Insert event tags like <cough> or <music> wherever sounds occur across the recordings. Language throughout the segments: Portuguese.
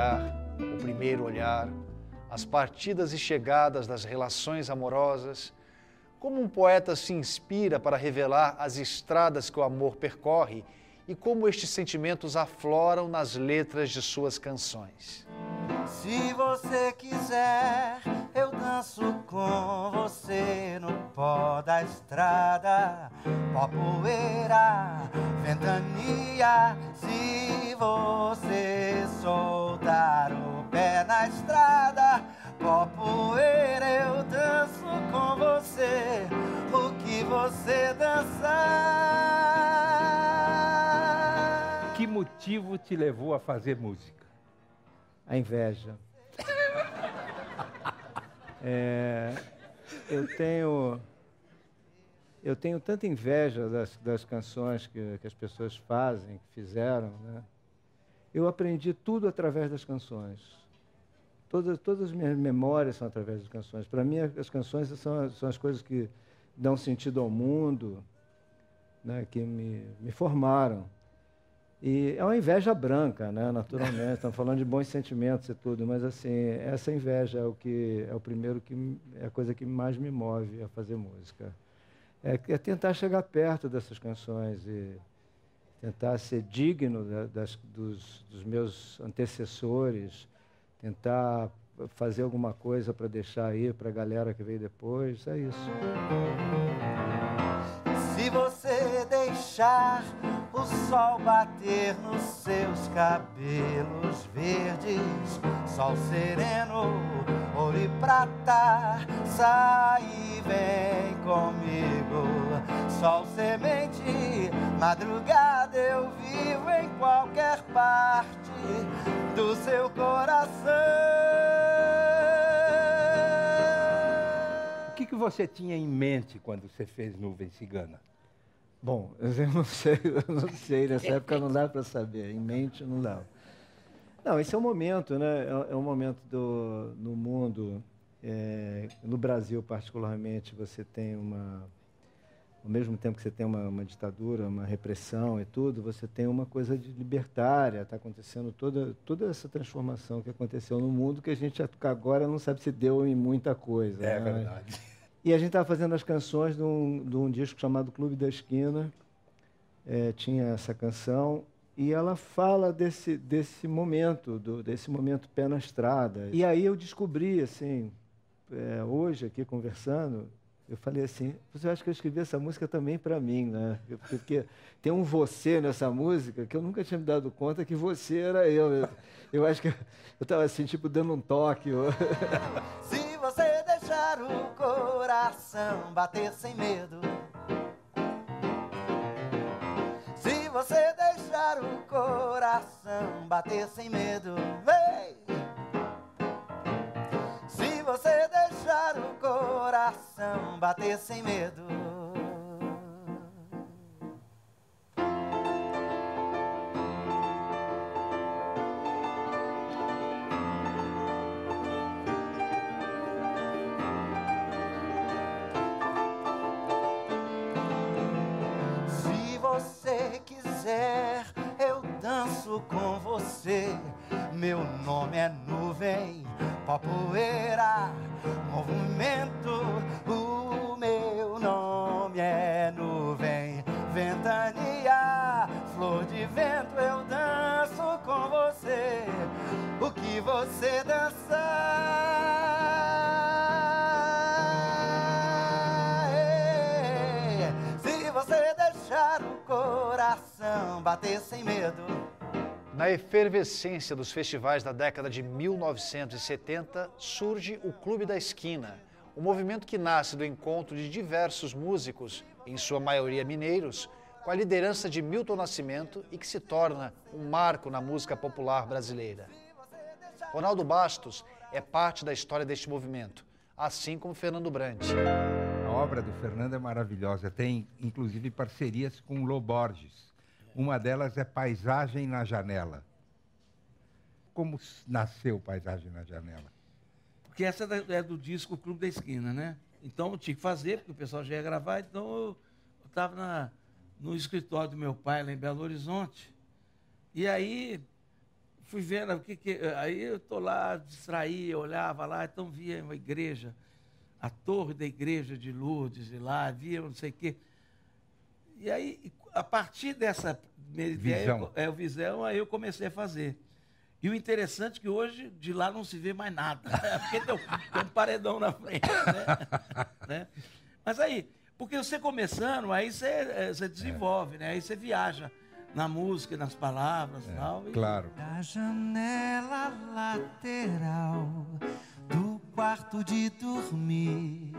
entregar, o primeiro olhar, as partidas e chegadas das relações amorosas, como um poeta se inspira para revelar as estradas que o amor percorre e como estes sentimentos afloram nas letras de suas canções. Se você quiser, eu danço com você no pó da estrada, pó poeira, ventania. Se você soltar o pé na estrada, pó poeira, eu danço com você o que você dançar. Motivo te levou a fazer música? A inveja. <laughs> É, eu tenho eu tenho tanta inveja das, das canções que, que, as pessoas fazem, que fizeram. Né? Eu aprendi tudo através das canções. Todas, todas as minhas memórias são através das canções. Para mim, as canções são, são as coisas que dão sentido ao mundo, né? que me, me formaram. E é uma inveja branca, né? naturalmente. Estamos falando de bons sentimentos e tudo, mas assim, essa inveja é o que é o primeiro que é a coisa que mais me move a fazer música. É, é tentar chegar perto dessas canções e tentar ser digno da, das, dos, dos meus antecessores, tentar fazer alguma coisa para deixar aí para a galera que veio depois. É isso. Se você deixar o sol bater nos seus cabelos verdes, sol sereno, ouro e prata, sai e vem comigo. Sol semente, madrugada eu vivo em qualquer parte do seu coração. O que, que você tinha em mente quando você fez Nuvem Cigana? Bom, <laughs> eu não sei, eu não sei, nessa época não dá para saber, em mente não dá. Não, esse é um momento, né? É, é um momento do, no mundo, é, no Brasil particularmente, você tem uma, ao mesmo tempo que você tem uma, uma, ditadura, uma repressão e tudo, você tem uma coisa de libertária, está acontecendo toda, toda essa transformação que aconteceu no mundo que a gente agora não sabe se deu em muita coisa. É né? verdade. E a gente estava fazendo as canções de um, de um, disco chamado Clube da Esquina. É, tinha essa canção e ela fala desse, desse momento, do, desse momento pé na estrada. E aí eu descobri, assim, é, hoje aqui conversando, eu falei assim, você acha que eu escrevi essa música também para mim, né? Porque tem um você nessa música que eu nunca tinha me dado conta que você era eu. Eu, eu acho que eu estava assim, tipo, dando um toque. Deixar <laughs> o coração bater sem medo. Se você deixar o coração bater sem medo, vem. Se você deixar o coração bater sem medo. Danço com você. Meu nome é nuvem, poeira, movimento. O meu nome é nuvem, ventania, flor de vento. Eu danço com você. O que você dançar? é. Se você deixar o coração bater sem medo. Na efervescência dos festivais da década de 1970, surge o Clube da Esquina, um movimento que nasce do encontro de diversos músicos, em sua maioria mineiros, com a liderança de Milton Nascimento e que se torna um marco na música popular brasileira. Ronaldo Bastos é parte da história deste movimento, assim como Fernando Brant. A obra do Fernando é maravilhosa, tem inclusive parcerias com Loborges. Uma delas é Paisagem na Janela. Como nasceu Paisagem na Janela? Porque essa é do disco Clube da Esquina, né? Então eu tinha que fazer, porque o pessoal já ia gravar, então eu estava no escritório do meu pai, lá em Belo Horizonte. E aí fui vendo o que, que. Aí eu tô lá, distraía, olhava lá, então via uma igreja, a torre da igreja de Lourdes, e lá, via não sei o quê. E aí, a partir dessa Visão. é, o visão, aí eu comecei a fazer. E o interessante é que hoje de lá não se vê mais nada. <laughs> Porque tem um, tem um paredão na frente. Né? <laughs> Né? Mas aí, porque você começando, aí você, eh, você desenvolve, né? Aí você viaja na música, nas palavras e tal. e- Claro. Da janela lateral do quarto de dormir.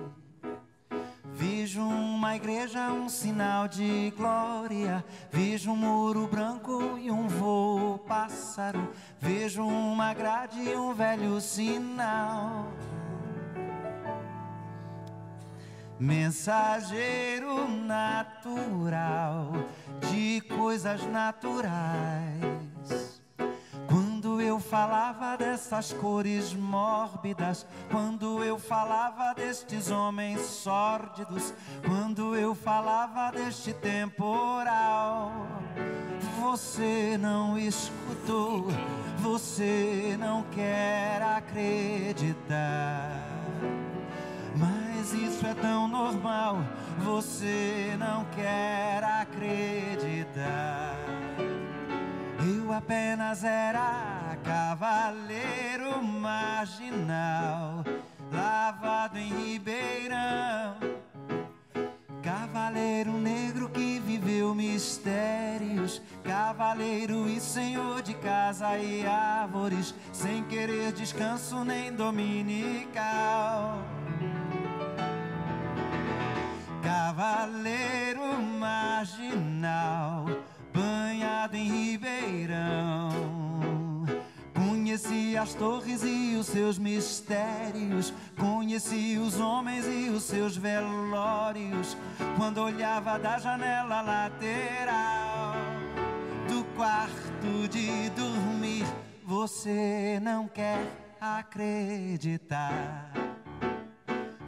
Vejo uma igreja, um sinal de glória. Vejo um muro branco e um voo pássaro. Vejo uma grade e um velho sinal. Mensageiro natural de coisas naturais. Eu falava dessas cores mórbidas, quando eu falava destes homens sórdidos, quando eu falava deste temporal, você não escutou, você não quer acreditar. Mas isso é tão normal, você não quer acreditar. Eu apenas era cavaleiro marginal, lavado em Ribeirão. Cavaleiro negro que viveu mistérios, cavaleiro e senhor de casa e árvores, sem querer descanso nem dominical. Cavaleiro marginal, banhado em Ribeirão. Conheci as torres e os seus mistérios, conheci os homens e os seus velórios, quando olhava da janela lateral do quarto de dormir. Você não quer acreditar.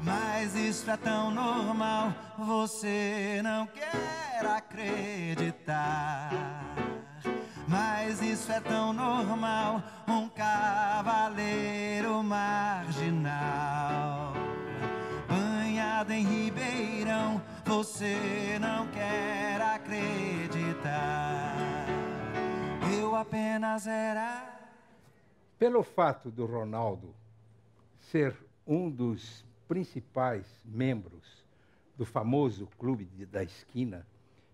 Mas isso é tão normal, você não quer acreditar. Mas isso é tão normal, um cavaleiro marginal. Banhado em Ribeirão, você não quer acreditar. Eu apenas era. Pelo fato do Ronaldo ser um dos principais membros do famoso Clube de- da Esquina,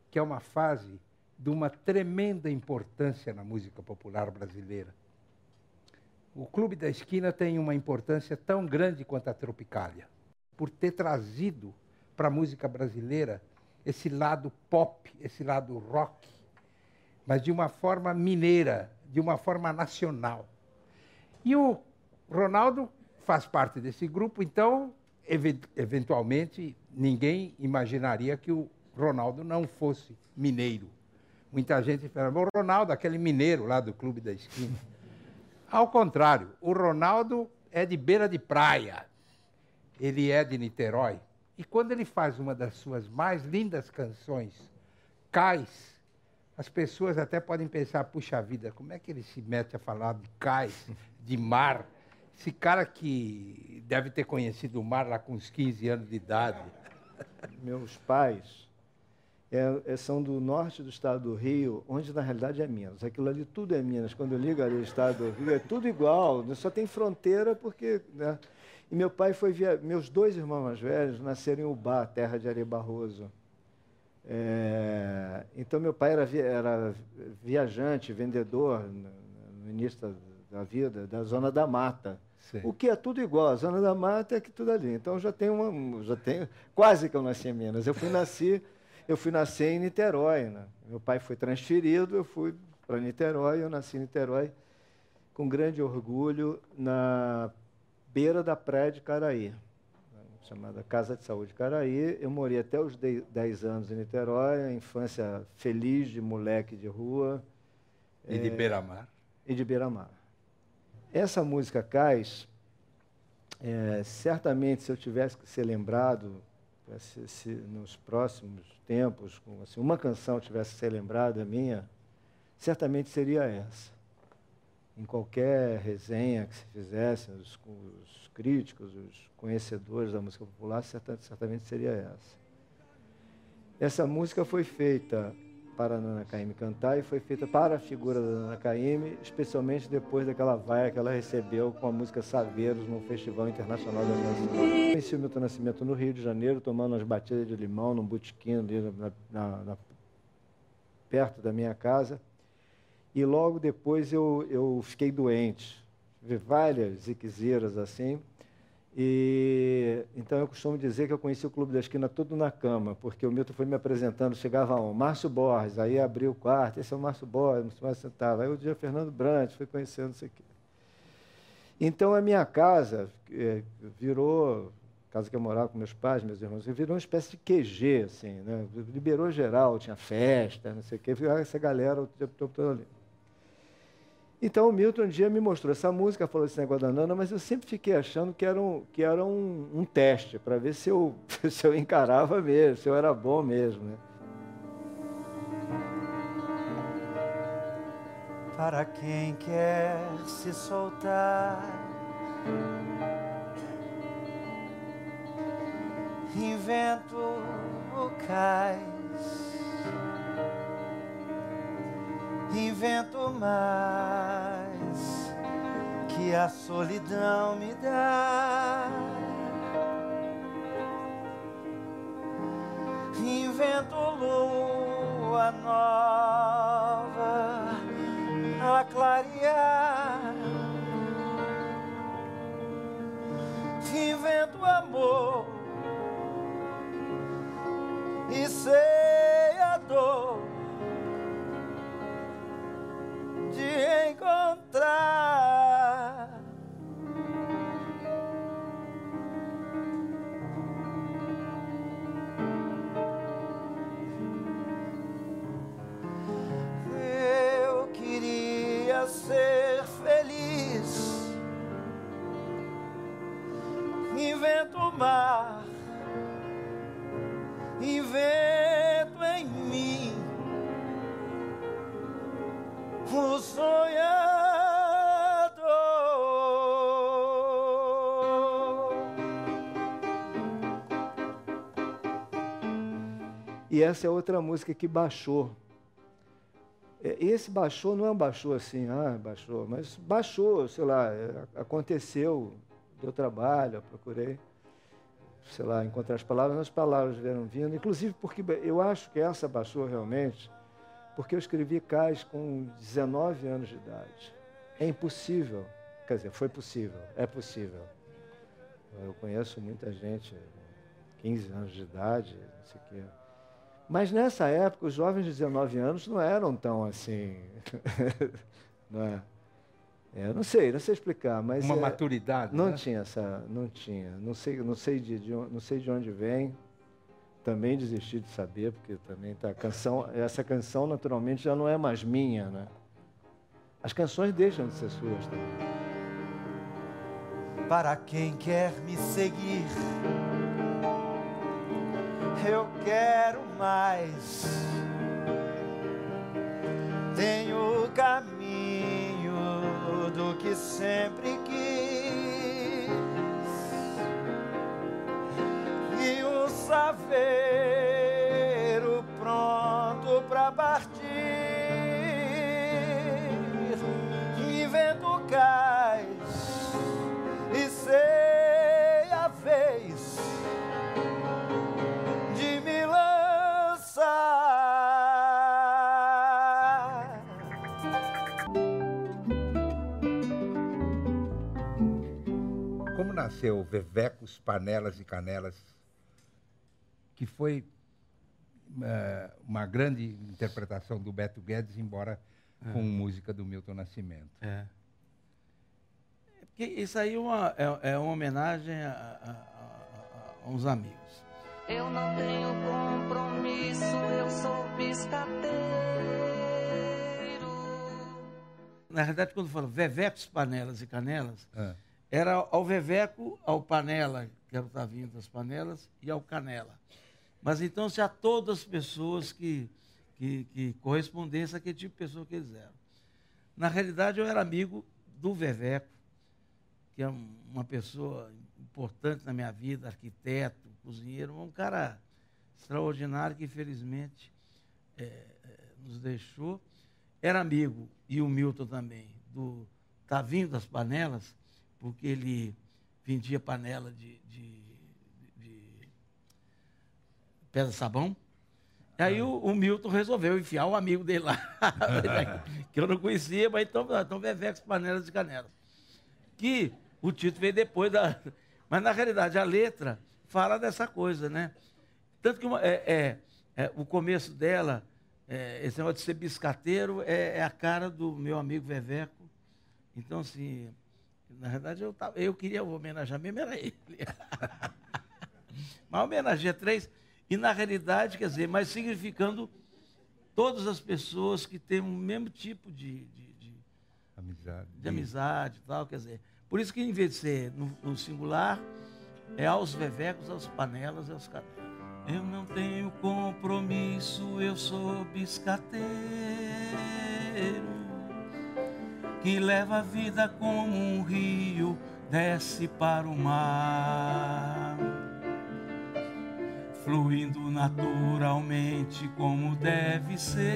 que é uma fase de uma tremenda importância na música popular brasileira. O Clube da Esquina tem uma importância tão grande quanto a Tropicália, por ter trazido para a música brasileira esse lado pop, esse lado rock, mas de uma forma mineira, de uma forma nacional. E o Ronaldo faz parte desse grupo, então, eventualmente, ninguém imaginaria que o Ronaldo não fosse mineiro. Muita gente fala, o Ronaldo, aquele mineiro lá do Clube da Esquina. <laughs> Ao contrário, o Ronaldo é de beira de praia. Ele é de Niterói. E quando ele faz uma das suas mais lindas canções, Cais, as pessoas até podem pensar, puxa vida, como é que ele se mete a falar de cais, de mar? Esse cara que deve ter conhecido o mar lá com uns 15 anos de idade. Meus pais é- é- são do norte do estado do Rio, onde na realidade é Minas. Aquilo ali tudo é Minas. Quando eu ligo ali o estado do Rio, é tudo igual. né? Só tem fronteira porque. Né? E meu pai foi. Via... Meus dois irmãos mais velhos nasceram em Ubá, terra de Ari Barroso. É, Então, meu pai era, vi- era viajante, vendedor no início da, da vida, da Zona da Mata. Sim. O que é tudo igual, a Zona da Mata é que tudo ali. Então, já tenho uma, já tenho, quase que eu nasci em Minas. Eu fui nascer, eu fui nascer em Niterói. Né? Meu pai foi transferido, eu fui para Niterói, eu nasci em Niterói com grande orgulho na beira da praia de Caraí, chamada Casa de Saúde Caraí. Eu morei até os de- 10 anos em Niterói, a infância feliz de moleque de rua E de beira-mar. e de Beira-Mar. Essa música Cais, é, certamente se eu tivesse que ser lembrado se, se nos próximos tempos, com, assim, uma canção tivesse que ser lembrada minha, certamente seria essa. em qualquer resenha que se fizesse, os, os críticos, os conhecedores da música popular, certamente seria essa. Essa música foi feita para a Nana Caymmi cantar e foi feita para a figura da Nana Caymmi, especialmente depois daquela vaia que ela recebeu com a música Saveiros no Festival Internacional da Canção. Conheci o Milton Nascimento no Rio de Janeiro, tomando umas batidas de limão num botequim ali na, na, na, perto da minha casa. E logo depois eu, eu fiquei doente. Tive várias ziquezeiras assim. E então eu costumo dizer que eu conheci o Clube da Esquina todo na cama, porque o Milton foi me apresentando, chegava um, Márcio Borges, aí abriu o quarto, esse é o Márcio Borges, Márcio sentava. Aí o dia Fernando Brandt, foi conhecendo isso aqui. Então a minha casa é, virou, casa que eu morava com meus pais, meus irmãos, virou uma espécie de QG, assim, né? liberou geral, tinha festa, não sei o quê, essa galera o tempo todo ali. Então o Milton um dia me mostrou essa música, falou esse negócio da Nana, mas eu sempre fiquei achando que era um, que era um, um teste, para ver se eu, <laughs> se eu encarava mesmo, se eu era bom mesmo. Né? Para quem quer se soltar, invento o cais invento mais que a solidão me dá. Invento lua nova a clarear. Invento amor e sei a dor de E essa é outra música que baixou. É, Esse baixou não é um baixou assim, ah, baixou, mas baixou, sei lá, é, aconteceu, deu trabalho, eu procurei, sei lá, encontrar as palavras, as palavras vieram vindo, inclusive porque eu acho que essa baixou realmente, porque eu escrevi Cais com 19 anos de idade. É impossível, quer dizer, foi possível, é possível. Eu conheço muita gente, 15 anos de idade, não sei o quê. Mas nessa época, os jovens de 19 anos não eram tão assim. <laughs> não é? É, eu não sei, não sei explicar, mas Uma é, maturidade. não né? tinha essa, não tinha. Não sei, não sei de, de não sei de onde vem. Também desisti de saber, porque também tá canção, essa canção naturalmente já não é mais minha, né? As canções deixam de ser suas também. para quem quer me seguir. Eu quero mais. Tenho o caminho do que sempre quis. Nasceu Vevecos, Panelas e Canelas, que foi eh, uma grande interpretação do Beto Guedes, embora com música do Milton Nascimento. É. É Porque isso aí é uma, é, é uma homenagem a, a- a- a uns amigos. Eu não tenho compromisso, eu sou piscateiro. Na verdade, quando fala Vevecos, Panelas e Canelas, Ah, era ao Veveco, ao Panela, que era o Tavinho das Panelas, e ao Canela. Mas então já todas as pessoas que, que, que correspondessem àquele tipo de pessoa que eles eram. Na realidade, eu era amigo do Veveco, que é um- uma pessoa importante na minha vida, arquiteto, cozinheiro, um cara extraordinário que infelizmente eh, nos deixou. Era amigo, e o Milton também, do Tavinho das Panelas, porque ele vendia panela de, de, de pedra sabão. E aí o, o Milton resolveu enfiar o amigo dele lá, <laughs> que eu não conhecia, mas então, então Vevex Panelas de Canelas. Que o título veio depois da. <laughs> Mas na realidade a letra fala dessa coisa, né? Tanto que uma- é, é- é, o começo dela, é, esse negócio de ser biscateiro, é, é a cara do meu amigo Veveco. Então, assim, na verdade eu, tava, eu queria homenagear mesmo, era ele. <laughs> Mas homenageia três, e na realidade, quer dizer, mas significando todas as pessoas que têm o mesmo tipo de, de, de, Amizade. de amizade e tal, quer dizer. Por isso que em vez de ser no, no singular, é aos vevecos, aos panelas e aos canelas. Eu não tenho compromisso, eu sou biscateiro que leva a vida como um rio desce para o mar, fluindo naturalmente como deve ser.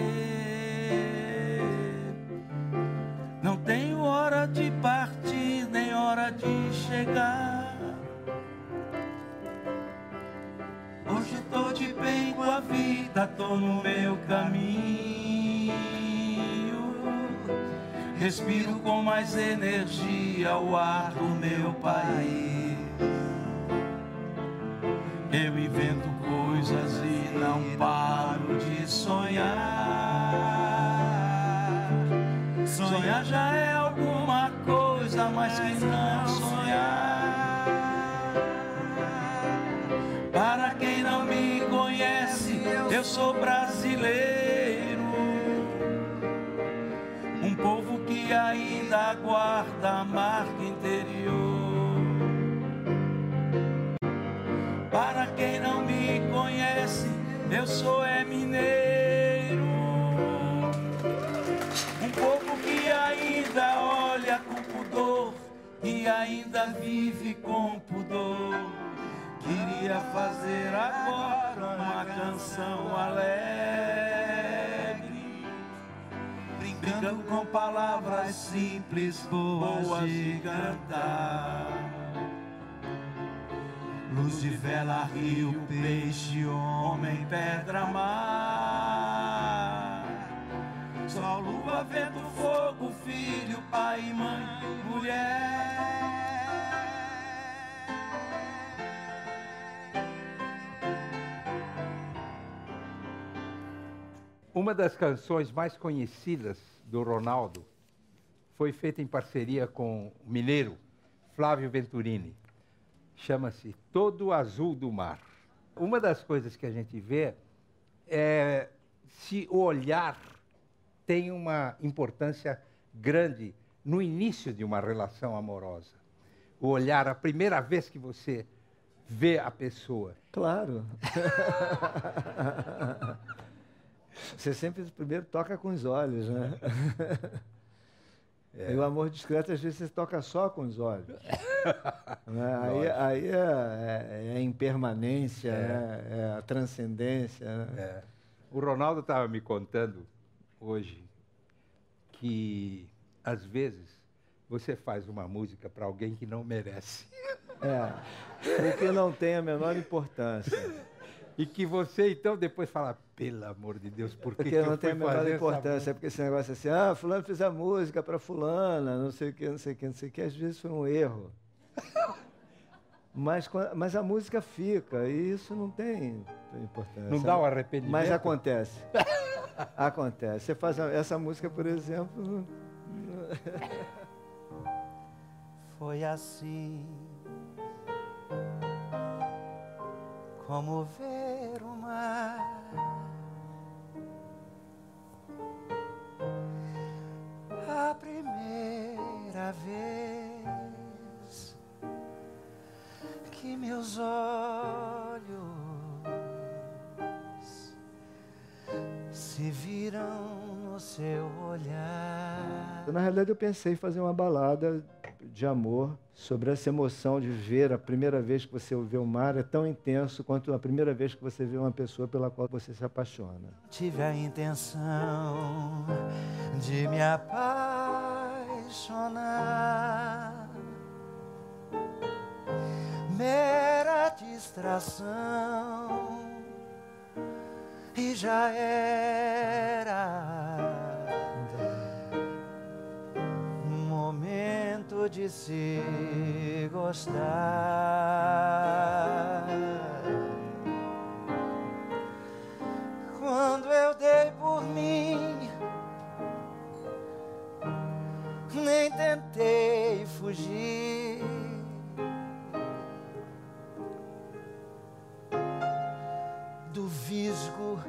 Não tenho hora de partir, nem hora de chegar. Hoje tô de bem com a vida, tô no meu caminho. Respiro com mais energia o ar do meu país. Eu invento coisas e não paro de sonhar. Sonhar já é alguma coisa, mas que não sonhar. Para quem não me conhece, eu sou brasileiro. Que ainda guarda a marca interior. Para quem não me conhece, eu sou é mineiro. Um povo que ainda olha com pudor, que ainda vive com pudor. Queria fazer agora uma canção alegre, brincando com palavras simples, boas de cantar. Luz de vela, rio, peixe, homem, pedra, mar. Sol, lua, vento, fogo, filho, pai, mãe, mulher. Uma das canções mais conhecidas do Ronaldo foi feita em parceria com o mineiro Flávio Venturini. Chama-se Todo Azul do Mar. Uma das coisas que a gente vê é se o olhar tem uma importância grande no início de uma relação amorosa. O olhar, a primeira vez que você vê a pessoa. Claro. <laughs> Você sempre primeiro toca com os olhos, né? <laughs> E o amor discreto, às vezes, você toca só com os olhos. <laughs> Né? Aí, aí é, é- é a impermanência, né? é a transcendência. Né? É. O Ronaldo estava me contando hoje que, às vezes, você faz uma música para alguém que não merece. É. O que não tem a menor importância. E que você, então, depois fala, pelo amor de Deus, por que, Porque que eu não tem a menor importância. É porque esse negócio assim, ah, fulano fez a música para fulana, não sei o que, não sei o que, não sei o que, às vezes foi um erro. Mas, mas a música fica, e isso não tem importância. Não dá o arrependimento? Mas acontece. <laughs> acontece. Você faz a- essa música, por exemplo. Foi assim como ver o mar a primeira vez que meus olhos se viram no seu olhar. Na realidade, eu pensei em fazer uma balada de amor sobre essa emoção de ver a primeira vez que você vê o mar é tão intenso quanto a primeira vez que você vê uma pessoa pela qual você se apaixona. Tive a intenção de me apaixonar. Mera distração e já era de se gostar. Quando eu dei por mim, nem tentei fugir. Do visgo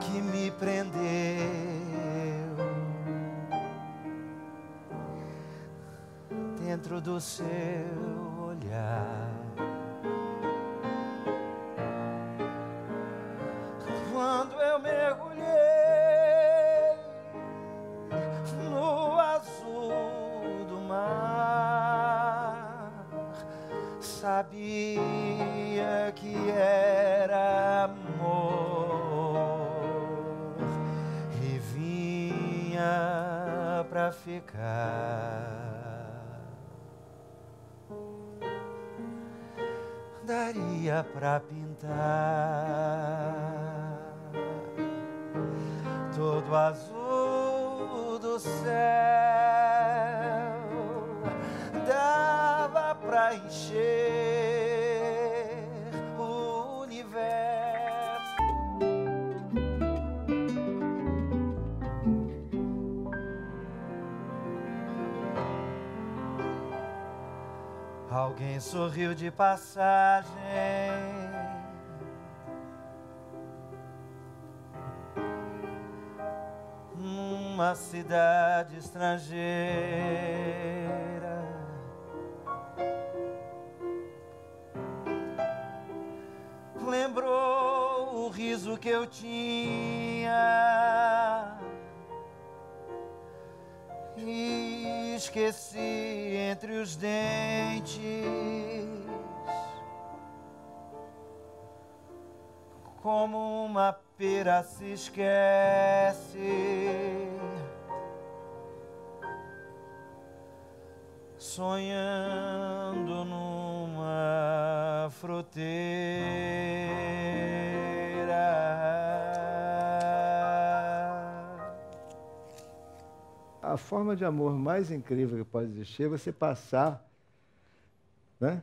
que me prendeu. Dentro do seu olhar. Quando eu mergulhei no azul do mar, sabia que era amor e vinha pra ficar. Daria pra pintar todo azul do céu. Dava pra encher Sorriu de passagem. numa cidade estrangeira. Lembrou o riso que eu tinha os dentes. Como uma pera se esquece, sonhando numa fruteira. A forma de amor mais incrível que pode existir é você passar, né?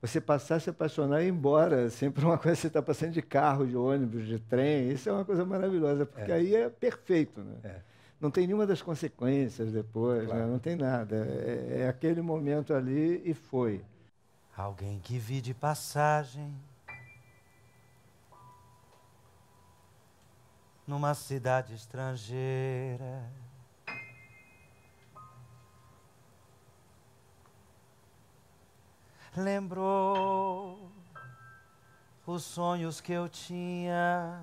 Você passar, se apaixonar e ir embora, assim, <laughs> por uma coisa que você está passando de carro, de ônibus, de trem. Isso é uma coisa maravilhosa, porque aí é perfeito, né? É. Não tem nenhuma das consequências depois, né? não tem nada. É, é aquele momento ali e foi. Alguém que vi de passagem numa cidade estrangeira. Lembrou os sonhos que eu tinha.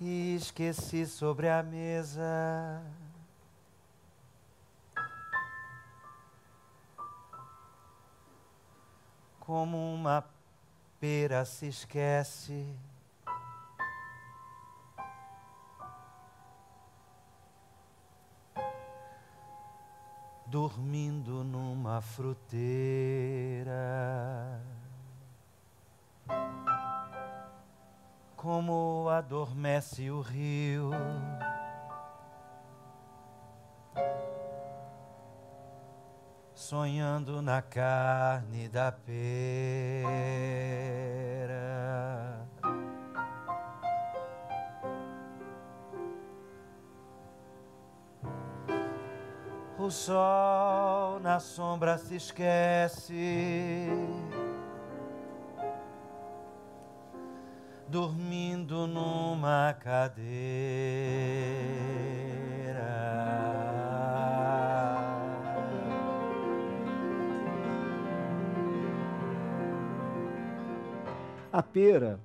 E esqueci sobre a mesa. como uma pera se esquece. Dormindo numa fruteira, como adormece o rio. sonhando na carne da pera. O sol na sombra se esquece, dormindo numa cadeira. A pera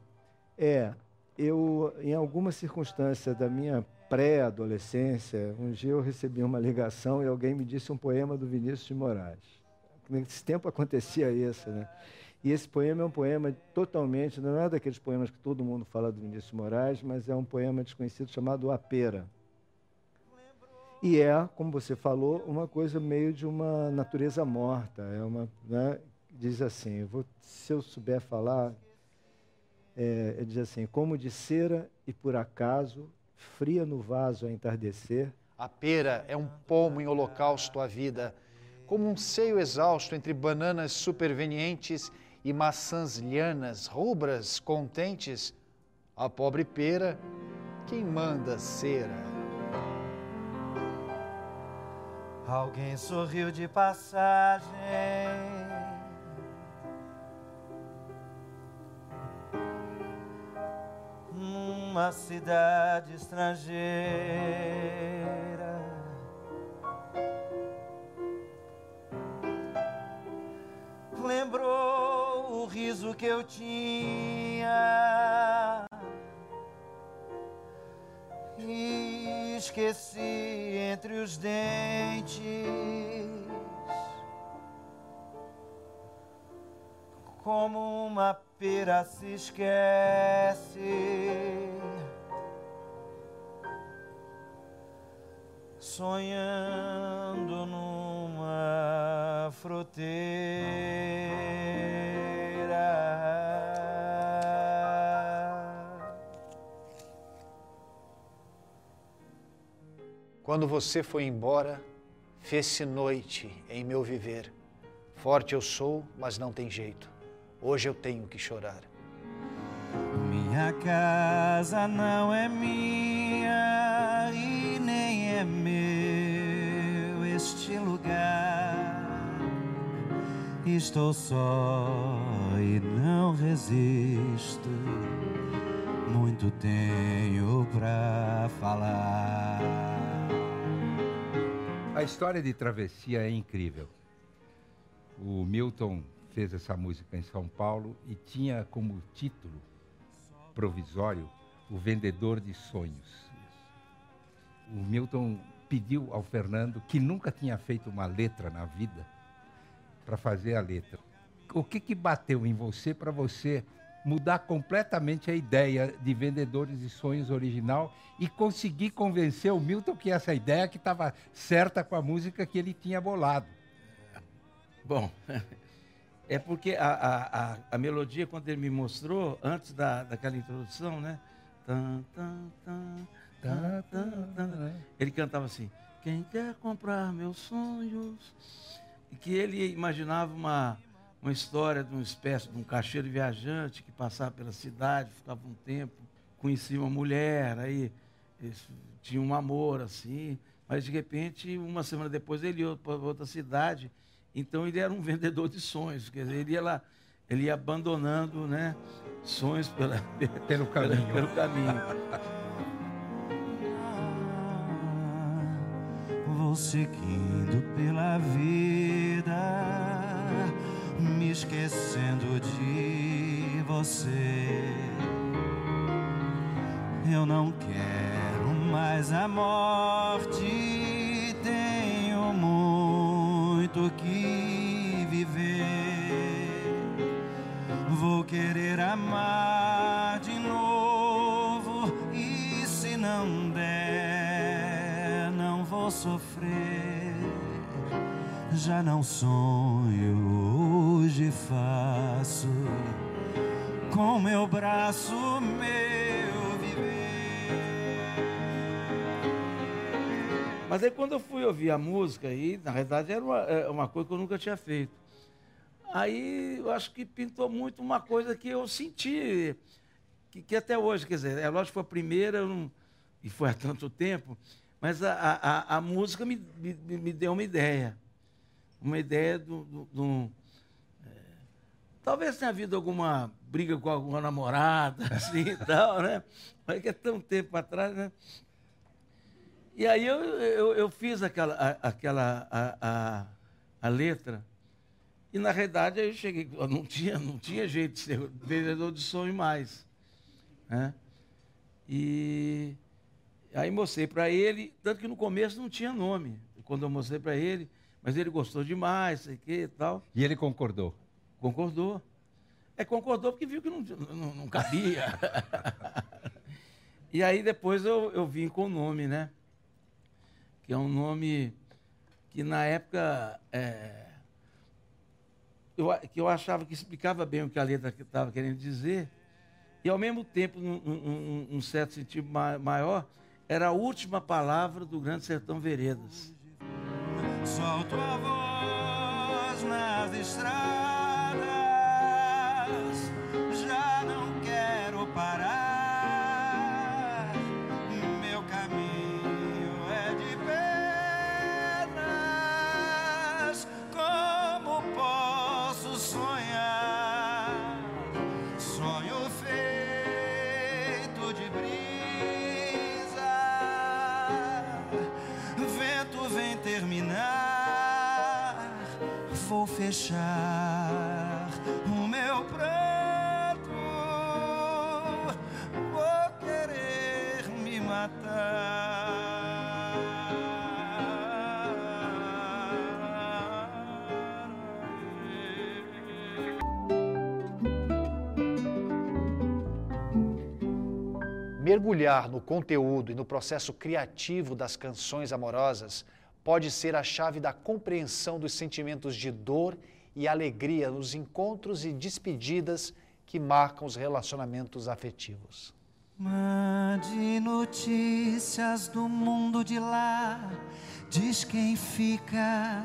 É, eu, em alguma circunstância da minha pré-adolescência, um dia eu recebi uma ligação e alguém me disse um poema do Vinícius de Moraes. Nesse tempo acontecia isso, né? E esse poema é um poema totalmente, não é daqueles poemas que todo mundo fala do Vinícius de Moraes, mas é um poema desconhecido chamado A Pera. E é, como você falou, uma coisa meio de uma natureza morta. É uma, né? Diz assim, eu vou, se eu souber falar, é, ele diz assim, como de cera e por acaso, fria no vaso a entardecer. A pera é um pomo em holocausto à vida, como um seio exausto entre bananas supervenientes e maçãs lianas, rubras, contentes. A pobre pera, quem manda cera? Alguém sorriu de passagem. Numa cidade estrangeira. Lembrou o riso que eu tinha. E esqueci entre os dentes. Como uma pera se esquece. Sonhando numa fruteira. Quando você foi embora, fez-se noite em meu viver. Forte eu sou, mas não tem jeito. Hoje eu tenho que chorar. Minha casa não é minha é meu este lugar. Estou só e não resisto. Muito tenho pra falar. A história de Travessia é incrível. O Milton fez essa música em São Paulo e tinha como título provisório O Vendedor de Sonhos. O Milton pediu ao Fernando, que nunca tinha feito uma letra na vida, para fazer a letra. O que, que bateu em você para você mudar completamente a ideia de Vendedores de Sonhos original e conseguir convencer o Milton que essa ideia que estava certa com a música que ele tinha bolado? Bom, <laughs> é porque a, a, a, a melodia, quando ele me mostrou, antes da, daquela introdução, né? Tan, tan, tan, ele cantava assim: Quem quer comprar meus sonhos? E que ele imaginava uma, uma história de uma espécie de um caixeiro viajante que passava pela cidade, ficava um tempo, conhecia uma mulher, aí tinha um amor assim, mas de repente, uma semana depois, ele ia para outra cidade. Então ele era um vendedor de sonhos, quer dizer, ele ia lá, ele ia abandonando né, sonhos pela, <laughs> Pelo caminho. pelo caminho. Vou seguindo pela vida, me esquecendo de você. Eu não quero mais a morte, tenho muito que viver. Vou querer amar vou sofrer. Já não sonho, hoje faço com meu braço meu viver. Mas aí quando eu fui ouvir a música, aí, na verdade era uma, é uma coisa que eu nunca tinha feito. Aí eu acho que pintou muito uma coisa que eu senti, que, que até hoje, quer dizer, é lógico que foi a primeira, não- e foi há tanto tempo, mas a, a, a- música me, me, me deu uma ideia. Uma ideia do. do- do- é, talvez tenha havido alguma briga com alguma namorada, <laughs> assim e tal, né? Mas que é tão tempo atrás, né? E aí eu, eu, eu fiz aquela, a, aquela a, a, a letra, e na realidade aí eu cheguei, não tinha, não tinha jeito de ser vendedor de sonho mais. Né? E aí mostrei para ele, tanto que no começo não tinha nome, quando eu mostrei para ele, mas ele gostou demais, sei que e tal. E ele concordou? Concordou. É, concordou porque viu que não, não, não cabia. <laughs> e aí depois eu, eu vim com o nome, né? Que é um nome que na época é, eu, que eu achava que explicava bem o que a letra estava querendo dizer, e ao mesmo tempo, num, num, num certo sentido maior, era a última palavra do Grande Sertão Veredas. Solto a voz nas estradas. fechar Mergulhar no conteúdo e no processo criativo das canções amorosas pode ser a chave da compreensão dos sentimentos de dor e alegria nos encontros e despedidas que marcam os relacionamentos afetivos. Mande notícias do mundo de lá, diz quem fica.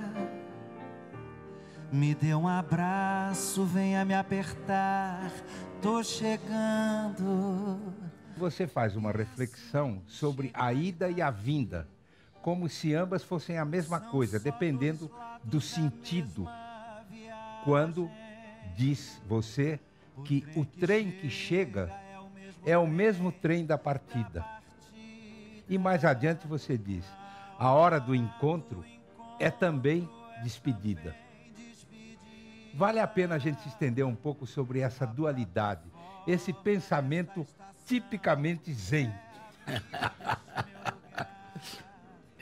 Me dê um abraço, venha me apertar, tô chegando. Você faz uma reflexão sobre a ida e a vinda como se ambas fossem a mesma coisa, dependendo do sentido. Quando diz você que o trem que chega é o mesmo trem da partida. E mais adiante você diz: a hora do encontro é também despedida. Vale a pena a gente se estender um pouco sobre essa dualidade, esse pensamento tipicamente zen. <laughs>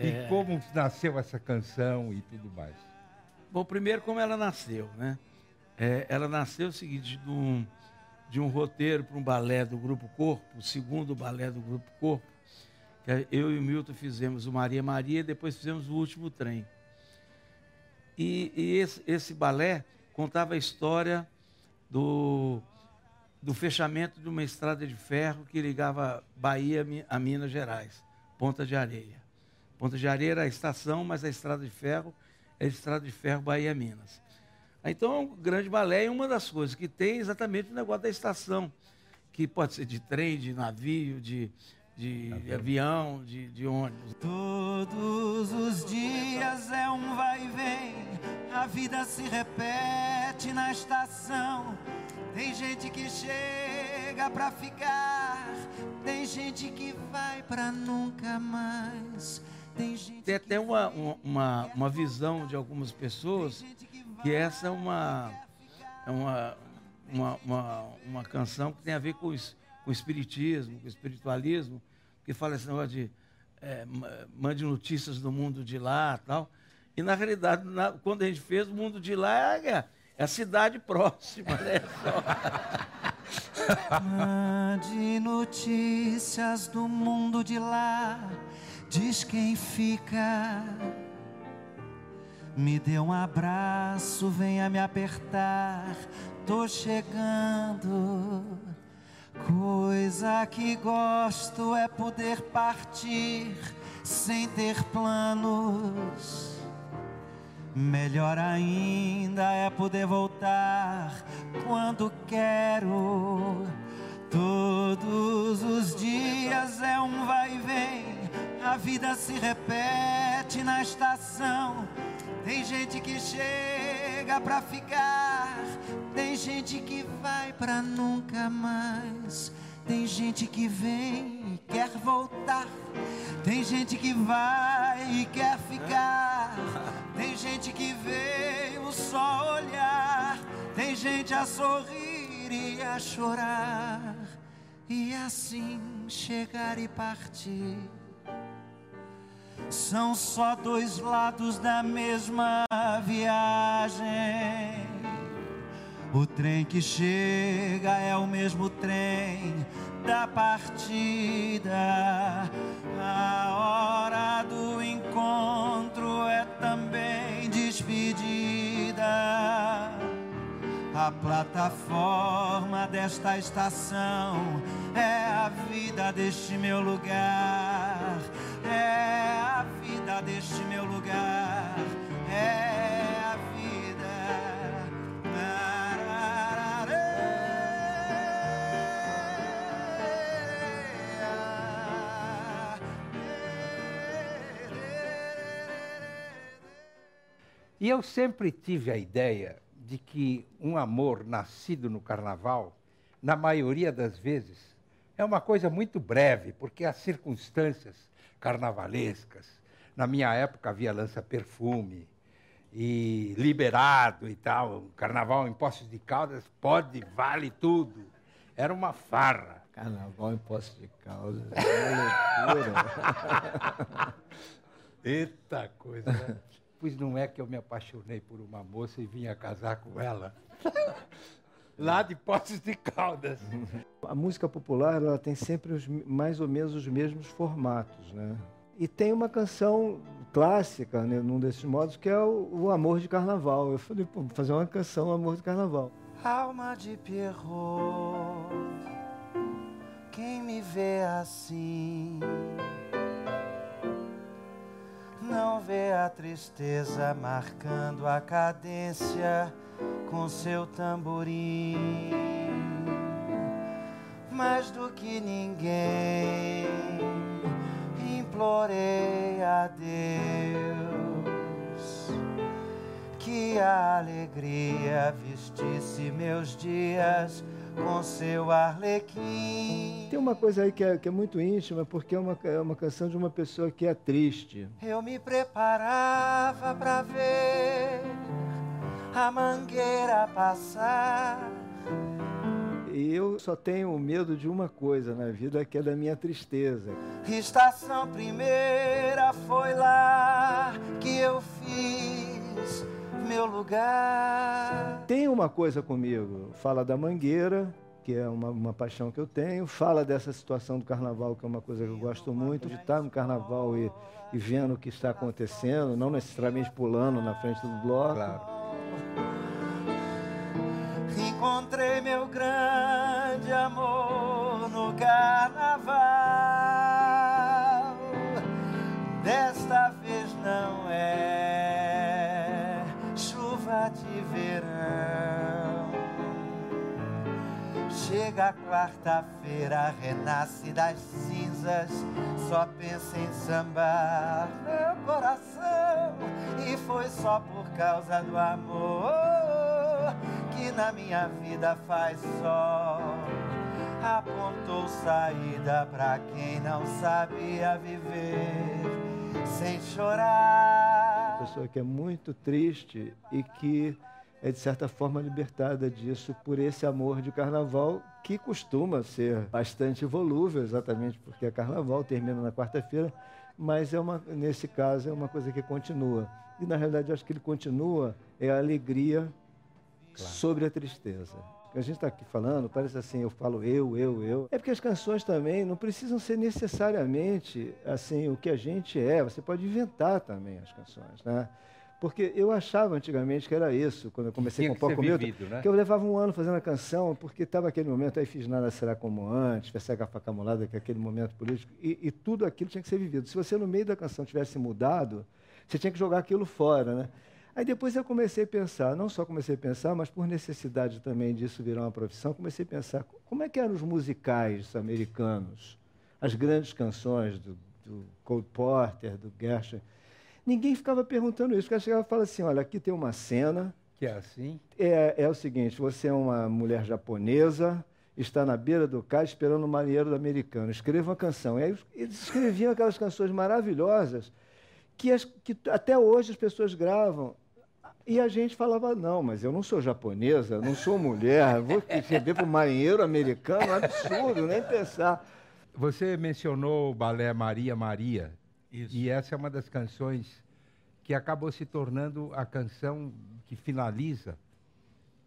E é. como nasceu essa canção e tudo mais? Bom, primeiro como ela nasceu, né? É, ela nasceu o seguinte, de um, de um roteiro para um balé do Grupo Corpo, o segundo balé do Grupo Corpo, que eu e o Milton fizemos o Maria Maria e depois fizemos o Último Trem. E, e esse, esse balé contava a história do, do fechamento de uma estrada de ferro que ligava Bahia a Minas Gerais, Ponta de Areia. Ponta de Areia era a estação, mas a estrada de ferro é a estrada de ferro Bahia-Minas. Então, é um grande balé e uma das coisas que tem é exatamente o negócio da estação, que pode ser de trem, de navio, de, de, de avião, de, de ônibus. Todos os dias é um vai e vem, a vida se repete na estação. Tem gente que chega pra ficar, tem gente que vai pra nunca mais. Tem, Tem até uma, uma, uma visão de algumas pessoas que essa é uma, é uma, uma, uma, uma canção que tem a ver com, os, com o espiritismo, com o espiritualismo, que fala esse negócio de é, mande notícias do mundo de lá tal. E na realidade, na, quando a gente fez, o mundo de lá é, é a cidade próxima, né? Mande notícias do mundo de lá diz quem fica. Me dê um abraço, venha me apertar, tô chegando. Coisa que gosto é poder partir sem ter planos. Melhor ainda é poder voltar quando quero. Todos os dias é um vai e vem a vida se repete na estação. Tem gente que chega pra ficar, tem gente que vai pra nunca mais. Tem gente que vem e quer voltar. Tem gente que vai e quer ficar. Tem gente que veio só olhar. Tem gente a sorrir e a chorar. e assim chegar e partir. São só dois lados da mesma viagem. O trem que chega é o mesmo trem da partida. A hora do encontro é também despedida. A plataforma desta estação é a vida deste meu lugar. É a vida deste meu lugar. É a vida. E eu sempre tive a ideia de que um amor nascido no carnaval, na maioria das vezes, é uma coisa muito breve, porque as circunstâncias carnavalescas, na minha época havia lança-perfume e liberado e tal, carnaval em Poços de Caldas, pode, vale tudo. Era uma farra. Carnaval em Poços de Caldas. É uma loucura. <laughs> Eita coisa. <laughs> Pois não é que eu me apaixonei por uma moça e vinha casar com ela. <laughs> Lá de Poços de Caldas. <laughs> A música popular ela tem sempre os, mais ou menos os mesmos formatos, né? E tem uma canção clássica, né, num desses modos, que é o, o Amor de Carnaval. Eu falei, pô, vou fazer uma canção Amor de Carnaval. Alma de Pierrot, quem me vê assim não vê a tristeza marcando a cadência com seu tamborim. Mais do que ninguém, implorei a Deus que a alegria vestisse meus dias com seu arlequim. Tem uma coisa aí que é, que é muito íntima, porque é uma, é uma canção de uma pessoa que é triste. Eu me preparava para ver a mangueira passar. E eu só tenho medo de uma coisa na vida, que é da minha tristeza. Estação primeira foi lá que eu fiz meu lugar. Tem uma coisa comigo, fala da mangueira, que é uma, uma paixão que eu tenho, fala dessa situação do carnaval, que é uma coisa que eu gosto muito, de estar no carnaval e, e vendo o que está acontecendo, não necessariamente pulando na frente do bloco. Claro. Encontrei meu grande amor Chega quarta-feira, renasce das cinzas. Só pensa em sambar meu coração. E foi só por causa do amor que na minha vida faz sol. Apontou saída pra quem não sabia viver sem chorar. pessoa que é muito triste e que é de certa forma libertada disso por esse amor de carnaval que costuma ser bastante volúvel, exatamente porque é carnaval, termina na quarta-feira, mas é uma, nesse caso é uma coisa que continua. E na realidade eu acho que ele continua é a alegria sobre a tristeza. A gente está aqui falando, parece assim, eu falo eu, eu, eu. É porque as canções também não precisam ser necessariamente assim o que a gente é. Você pode inventar também as canções, né? Porque eu achava antigamente que era isso, quando eu comecei a tinha compor ser com o Milton, vivido, né? que eu levava um ano fazendo a canção, porque estava aquele momento, aí fiz Nada Será Como Antes, Fesseca Faca Molada, que é aquele momento político, e, e tudo aquilo tinha que ser vivido. Se você no meio da canção tivesse mudado, você tinha que jogar aquilo fora, né? Aí depois eu comecei a pensar, não só comecei a pensar, mas por necessidade também disso virar uma profissão, comecei a pensar como é que eram os musicais americanos, as grandes canções do, do Cole Porter, do Gershwin. Ninguém ficava perguntando isso, porque chegava e falava assim, olha, aqui tem uma cena, Que é assim. é, é o seguinte, você é uma mulher japonesa, está na beira do cais esperando um marinheiro americano, escreva uma canção. E aí eles escreviam aquelas canções maravilhosas que, as- que até hoje as pessoas gravam. E a gente falava, não, mas eu não sou japonesa, não sou mulher, vou receber para o marinheiro americano, absurdo, nem pensar. Você mencionou o balé Maria Maria. Isso. E essa é uma das canções que acabou se tornando a canção que finaliza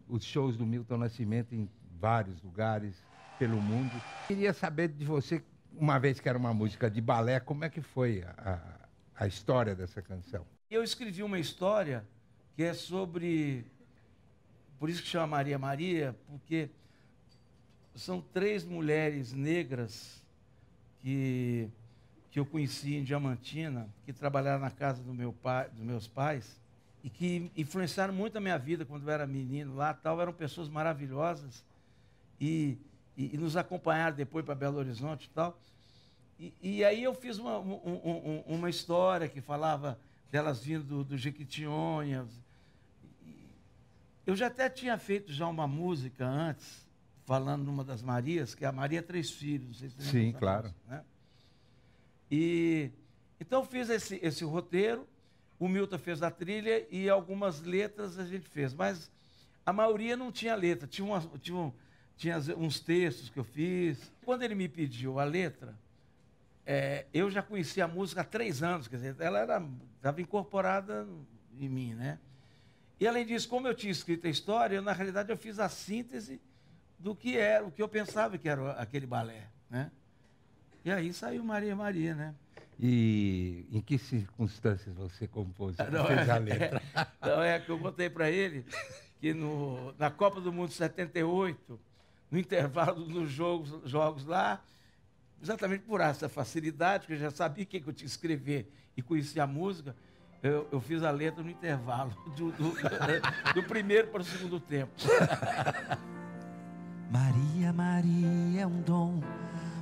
os shows do Milton Nascimento em vários lugares pelo mundo. Queria saber de você, uma vez que era uma música de balé, como é que foi a, a, a história dessa canção? Eu escrevi uma história que é sobre. Por isso que chama Maria Maria, porque são três mulheres negras que, que eu conheci em Diamantina, que trabalharam na casa do meu pai, dos meus pais, e que influenciaram muito a minha vida quando eu era menino lá, tal, eram pessoas maravilhosas e, e, e nos acompanharam depois para Belo Horizonte e tal. E, aí eu fiz uma, um, um, uma história que falava delas vindo do, do Jequitinhonha. Eu já até tinha feito já uma música antes, falando numa das Marias, que é a Maria Três Filhos. Não sei se Sim, claro. música, né? E então fiz esse, esse roteiro, o Milton fez a trilha e algumas letras a gente fez, mas a maioria não tinha letra, tinha, uma, tinha, um- tinha uns textos que eu fiz. Quando ele me pediu a letra, é, eu já conhecia a música há três anos, quer dizer, ela estava incorporada em mim, né? E além disso, como eu tinha escrito a história, eu, na realidade eu fiz a síntese do que era, o que eu pensava que era aquele balé, né? E aí saiu Maria Maria, né? E em que circunstâncias você compôs, Não, fez a é- <laughs> letra? Então é que eu contei para ele que no, na Copa do Mundo 78, no intervalo dos jogos, jogos lá, exatamente por essa facilidade, que eu já sabia o que, que eu tinha que escrever e conhecia a música, eu, eu fiz a letra no intervalo, <laughs> do, do, do primeiro para o segundo tempo. <laughs> Maria, Maria é um dom,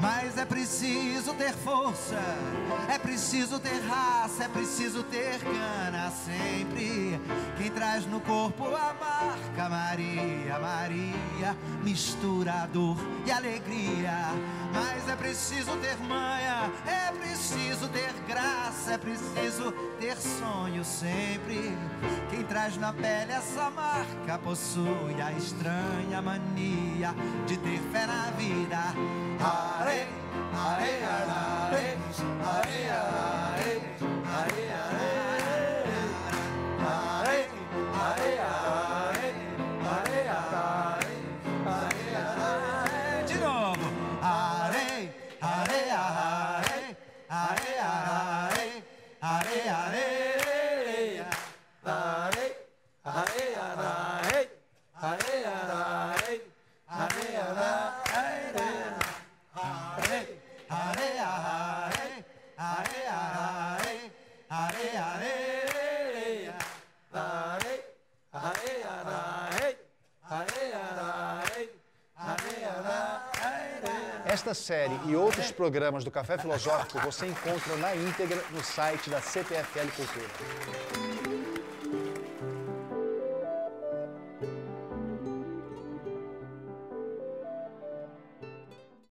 Mas é preciso ter força, é preciso ter raça, é preciso ter gana sempre. No corpo a marca Maria, Maria, mistura dor e alegria. Mas é preciso ter manha, é preciso ter graça, é preciso ter sonho sempre. Quem traz na pele essa marca possui a estranha mania de ter fé na vida. Are, are, are, are, are, are, Esta série e outros programas do Café Filosófico você encontra na íntegra no site da CPFL Cultura.